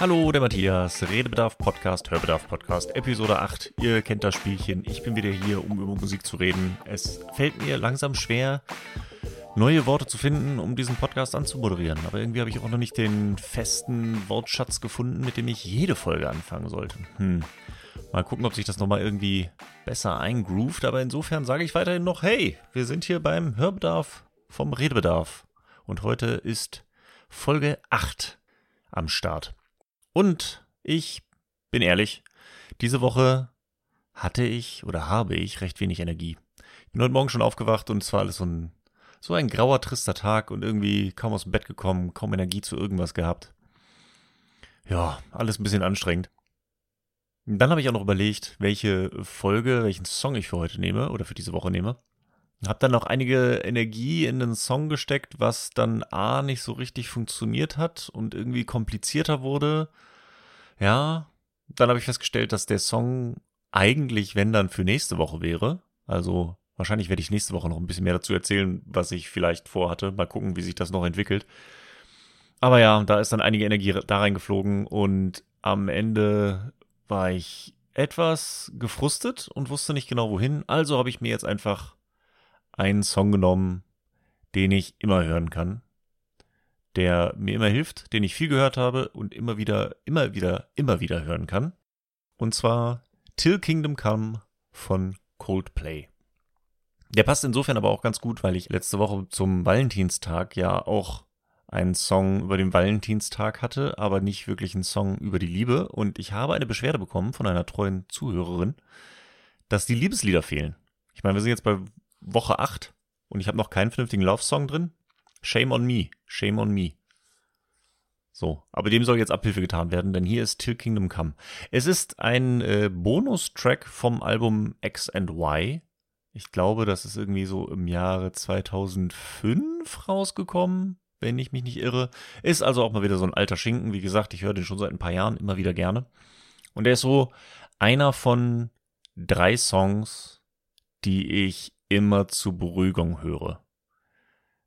Hallo, der Matthias, Redebedarf Podcast, Hörbedarf Podcast, Episode 8. Ihr kennt das Spielchen. Ich bin wieder hier, um über Musik zu reden. Es fällt mir langsam schwer, neue Worte zu finden, um diesen Podcast anzumoderieren. Aber irgendwie habe ich auch noch nicht den festen Wortschatz gefunden, mit dem ich jede Folge anfangen sollte. Hm. Mal gucken, ob sich das nochmal irgendwie besser eingroovt. Aber insofern sage ich weiterhin noch, hey, wir sind hier beim Hörbedarf vom Redebedarf. Und heute ist Folge 8 am Start. Und ich bin ehrlich, diese Woche hatte ich oder habe ich recht wenig Energie. Ich bin heute Morgen schon aufgewacht und es war alles so ein, so ein grauer, trister Tag und irgendwie kaum aus dem Bett gekommen, kaum Energie zu irgendwas gehabt. Ja, alles ein bisschen anstrengend. Dann habe ich auch noch überlegt, welche Folge, welchen Song ich für heute nehme oder für diese Woche nehme. Hab dann noch einige Energie in den Song gesteckt, was dann A nicht so richtig funktioniert hat und irgendwie komplizierter wurde. Ja, dann habe ich festgestellt, dass der Song eigentlich, wenn dann für nächste Woche wäre. Also wahrscheinlich werde ich nächste Woche noch ein bisschen mehr dazu erzählen, was ich vielleicht vorhatte. Mal gucken, wie sich das noch entwickelt. Aber ja, da ist dann einige Energie da reingeflogen und am Ende war ich etwas gefrustet und wusste nicht genau wohin. Also habe ich mir jetzt einfach einen Song genommen, den ich immer hören kann, der mir immer hilft, den ich viel gehört habe und immer wieder, immer wieder, immer wieder hören kann. Und zwar Till Kingdom Come von Coldplay. Der passt insofern aber auch ganz gut, weil ich letzte Woche zum Valentinstag ja auch einen Song über den Valentinstag hatte, aber nicht wirklich einen Song über die Liebe. Und ich habe eine Beschwerde bekommen von einer treuen Zuhörerin, dass die Liebeslieder fehlen. Ich meine, wir sind jetzt bei Woche 8 und ich habe noch keinen vernünftigen Love-Song drin. Shame on me, shame on me. So, aber dem soll jetzt Abhilfe getan werden, denn hier ist Till Kingdom Come. Es ist ein äh, Bonustrack vom Album X and Y. Ich glaube, das ist irgendwie so im Jahre 2005 rausgekommen, wenn ich mich nicht irre. Ist also auch mal wieder so ein alter Schinken. Wie gesagt, ich höre den schon seit ein paar Jahren immer wieder gerne. Und der ist so einer von drei Songs, die ich immer zur Beruhigung höre.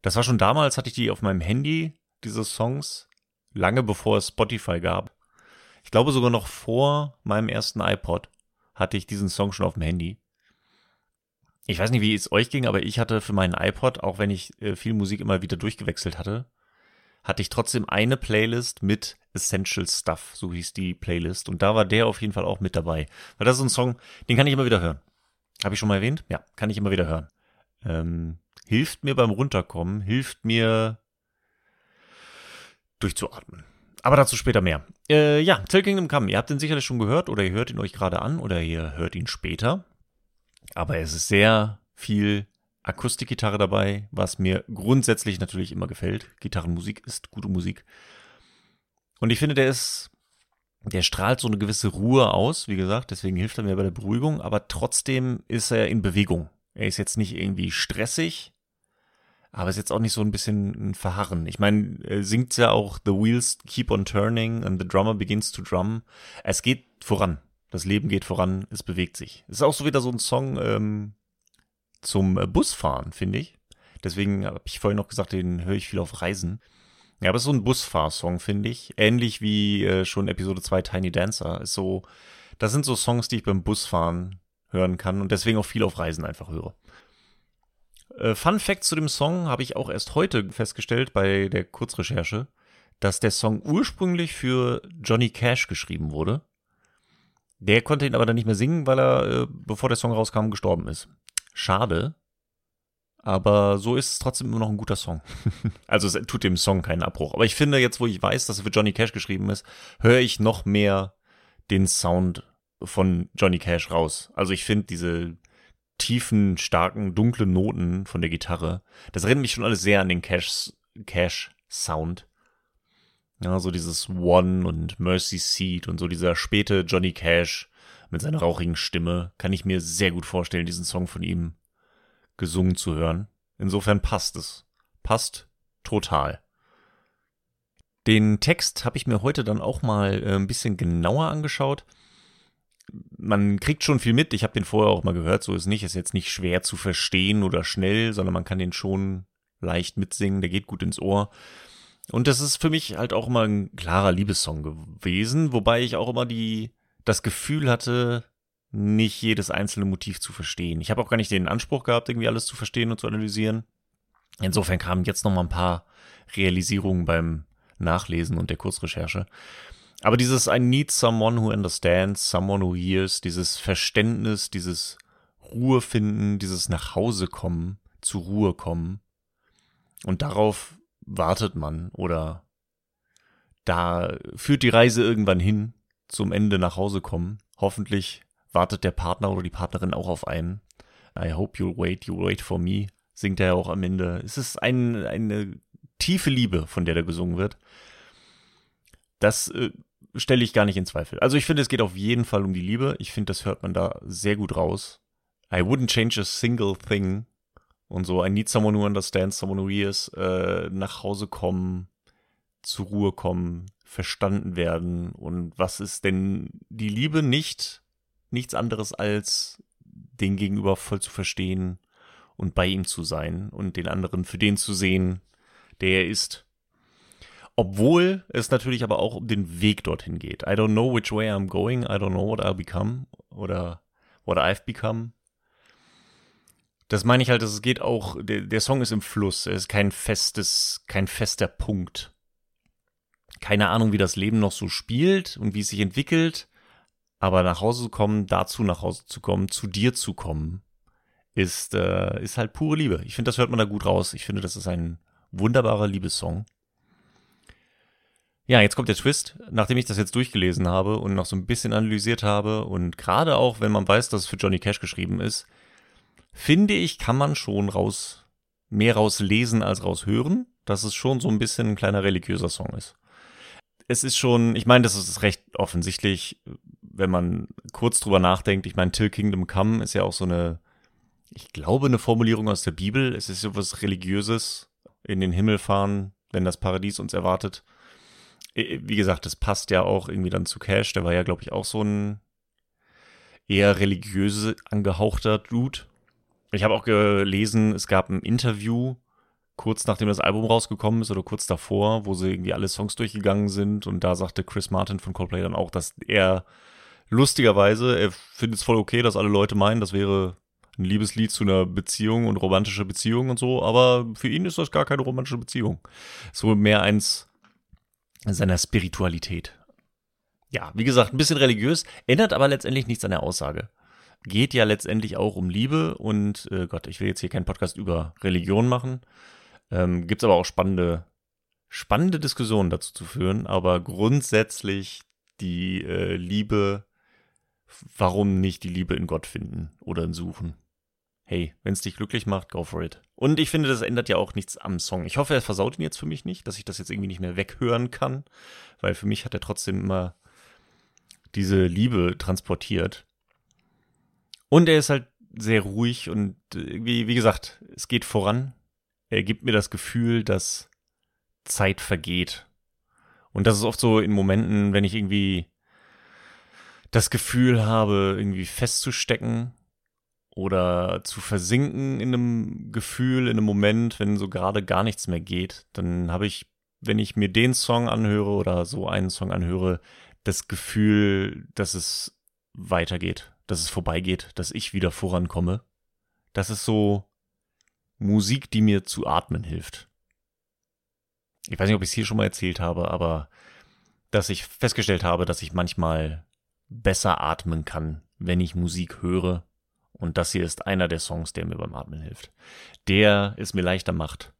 Das war schon damals, hatte ich die auf meinem Handy, diese Songs, lange bevor es Spotify gab. Ich glaube sogar noch vor meinem ersten iPod hatte ich diesen Song schon auf dem Handy. Ich weiß nicht, wie es euch ging, aber ich hatte für meinen iPod, auch wenn ich äh, viel Musik immer wieder durchgewechselt hatte, hatte ich trotzdem eine Playlist mit Essential Stuff, so hieß die Playlist. Und da war der auf jeden Fall auch mit dabei. Weil das ist ein Song, den kann ich immer wieder hören. Habe ich schon mal erwähnt? Ja, kann ich immer wieder hören. Ähm, hilft mir beim Runterkommen, hilft mir durchzuatmen. Aber dazu später mehr. Äh, ja, Till Kingdom Come. Ihr habt den sicherlich schon gehört oder ihr hört ihn euch gerade an oder ihr hört ihn später. Aber es ist sehr viel Akustikgitarre dabei, was mir grundsätzlich natürlich immer gefällt. Gitarrenmusik ist gute Musik. Und ich finde, der ist der strahlt so eine gewisse Ruhe aus, wie gesagt, deswegen hilft er mir bei der Beruhigung, aber trotzdem ist er in Bewegung. Er ist jetzt nicht irgendwie stressig, aber ist jetzt auch nicht so ein bisschen ein Verharren. Ich meine, er singt ja auch The Wheels keep on turning and the drummer begins to drum. Es geht voran. Das Leben geht voran, es bewegt sich. Es ist auch so wieder so ein Song ähm, zum Busfahren, finde ich. Deswegen habe ich vorhin noch gesagt, den höre ich viel auf Reisen. Ja, aber es ist so ein Busfahrsong, finde ich. Ähnlich wie äh, schon Episode 2 Tiny Dancer. Ist so, das sind so Songs, die ich beim Busfahren hören kann und deswegen auch viel auf Reisen einfach höre. Äh, Fun Fact zu dem Song habe ich auch erst heute festgestellt bei der Kurzrecherche, dass der Song ursprünglich für Johnny Cash geschrieben wurde. Der konnte ihn aber dann nicht mehr singen, weil er, äh, bevor der Song rauskam, gestorben ist. Schade, aber so ist es trotzdem immer noch ein guter Song. also es tut dem Song keinen Abbruch. Aber ich finde, jetzt wo ich weiß, dass er für Johnny Cash geschrieben ist, höre ich noch mehr den Sound von Johnny Cash raus. Also ich finde diese tiefen, starken, dunklen Noten von der Gitarre, das erinnert mich schon alles sehr an den Cash, Cash Sound. Ja, so dieses One und Mercy Seat und so dieser späte Johnny Cash mit seiner rauchigen Stimme, kann ich mir sehr gut vorstellen, diesen Song von ihm gesungen zu hören. Insofern passt es. Passt total. Den Text habe ich mir heute dann auch mal äh, ein bisschen genauer angeschaut. Man kriegt schon viel mit. Ich habe den vorher auch mal gehört. So ist nicht. Ist jetzt nicht schwer zu verstehen oder schnell, sondern man kann den schon leicht mitsingen. Der geht gut ins Ohr. Und das ist für mich halt auch immer ein klarer Liebessong gewesen, wobei ich auch immer die, das Gefühl hatte, nicht jedes einzelne Motiv zu verstehen. Ich habe auch gar nicht den Anspruch gehabt, irgendwie alles zu verstehen und zu analysieren. Insofern kamen jetzt noch mal ein paar Realisierungen beim Nachlesen und der Kurzrecherche. Aber dieses I need someone who understands, someone who hears, dieses Verständnis, dieses Ruhe finden, dieses nach Hause kommen, zur Ruhe kommen. Und darauf wartet man oder da führt die Reise irgendwann hin, zum Ende nach Hause kommen. Hoffentlich wartet der Partner oder die Partnerin auch auf einen. I hope you'll wait, you'll wait for me, singt er ja auch am Ende. Es ist ein, eine tiefe Liebe, von der da gesungen wird. Das äh, stelle ich gar nicht in Zweifel. Also ich finde, es geht auf jeden Fall um die Liebe. Ich finde, das hört man da sehr gut raus. I wouldn't change a single thing. Und so, I need someone who understands, someone who hears, äh, nach Hause kommen, zur Ruhe kommen, verstanden werden. Und was ist denn die Liebe nicht? Nichts anderes als den Gegenüber voll zu verstehen und bei ihm zu sein und den anderen für den zu sehen, der er ist. Obwohl es natürlich aber auch um den Weg dorthin geht. I don't know which way I'm going, I don't know what I'll become oder what I've become. Das meine ich halt, dass es geht auch, der, der Song ist im Fluss, er ist kein festes, kein fester Punkt. Keine Ahnung, wie das Leben noch so spielt und wie es sich entwickelt, aber nach Hause zu kommen, dazu nach Hause zu kommen, zu dir zu kommen, ist, äh, ist halt pure Liebe. Ich finde, das hört man da gut raus. Ich finde, das ist ein wunderbarer Liebessong. Ja, jetzt kommt der Twist. Nachdem ich das jetzt durchgelesen habe und noch so ein bisschen analysiert habe und gerade auch, wenn man weiß, dass es für Johnny Cash geschrieben ist, finde ich, kann man schon raus, mehr rauslesen als raushören, dass es schon so ein bisschen ein kleiner religiöser Song ist. Es ist schon, ich meine, das ist recht offensichtlich, wenn man kurz drüber nachdenkt. Ich meine, Till Kingdom Come ist ja auch so eine, ich glaube, eine Formulierung aus der Bibel. Es ist so was Religiöses, in den Himmel fahren, wenn das Paradies uns erwartet. Wie gesagt, das passt ja auch irgendwie dann zu Cash. Der war ja, glaube ich, auch so ein eher religiöse angehauchter Dude. Ich habe auch gelesen, es gab ein Interview kurz nachdem das Album rausgekommen ist oder kurz davor, wo sie irgendwie alle Songs durchgegangen sind und da sagte Chris Martin von Coldplay dann auch, dass er lustigerweise, er findet es voll okay, dass alle Leute meinen, das wäre ein Liebeslied zu einer Beziehung und romantische Beziehung und so, aber für ihn ist das gar keine romantische Beziehung. So mehr eins seiner Spiritualität. Ja, wie gesagt, ein bisschen religiös, ändert aber letztendlich nichts an der Aussage geht ja letztendlich auch um Liebe und äh, Gott, ich will jetzt hier keinen Podcast über Religion machen. Ähm, Gibt es aber auch spannende, spannende Diskussionen dazu zu führen, aber grundsätzlich die äh, Liebe, warum nicht die Liebe in Gott finden oder in Suchen? Hey, wenn es dich glücklich macht, go for it. Und ich finde, das ändert ja auch nichts am Song. Ich hoffe, er versaut ihn jetzt für mich nicht, dass ich das jetzt irgendwie nicht mehr weghören kann, weil für mich hat er trotzdem immer diese Liebe transportiert. Und er ist halt sehr ruhig und äh, wie, wie gesagt, es geht voran. Er gibt mir das Gefühl, dass Zeit vergeht. Und das ist oft so in Momenten, wenn ich irgendwie das Gefühl habe, irgendwie festzustecken oder zu versinken in einem Gefühl, in einem Moment, wenn so gerade gar nichts mehr geht, dann habe ich, wenn ich mir den Song anhöre oder so einen Song anhöre, das Gefühl, dass es weitergeht, dass es vorbeigeht, dass ich wieder vorankomme. Das ist so Musik, die mir zu atmen hilft. Ich weiß nicht, ob ich es hier schon mal erzählt habe, aber dass ich festgestellt habe, dass ich manchmal besser atmen kann, wenn ich Musik höre. Und das hier ist einer der Songs, der mir beim Atmen hilft. Der es mir leichter macht.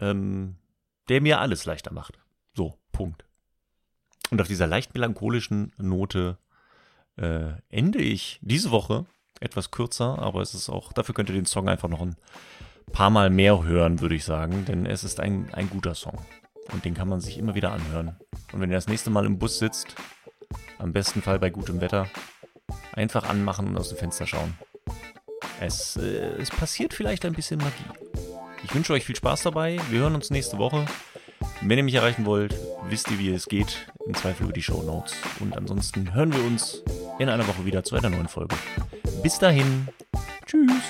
Ähm, der mir alles leichter macht. So, Punkt. Und auf dieser leicht melancholischen Note äh, ende ich diese Woche etwas kürzer, aber es ist auch, dafür könnt ihr den Song einfach noch ein paar Mal mehr hören, würde ich sagen, denn es ist ein, ein guter Song. Und den kann man sich immer wieder anhören. Und wenn ihr das nächste Mal im Bus sitzt, am besten Fall bei gutem Wetter, einfach anmachen und aus dem Fenster schauen. Es, äh, es passiert vielleicht ein bisschen Magie. Ich wünsche euch viel Spaß dabei. Wir hören uns nächste Woche. Wenn ihr mich erreichen wollt, wisst ihr, wie es geht. Im Zweifel über die Show Notes. Und ansonsten hören wir uns in einer Woche wieder zu einer neuen Folge. Bis dahin. Tschüss.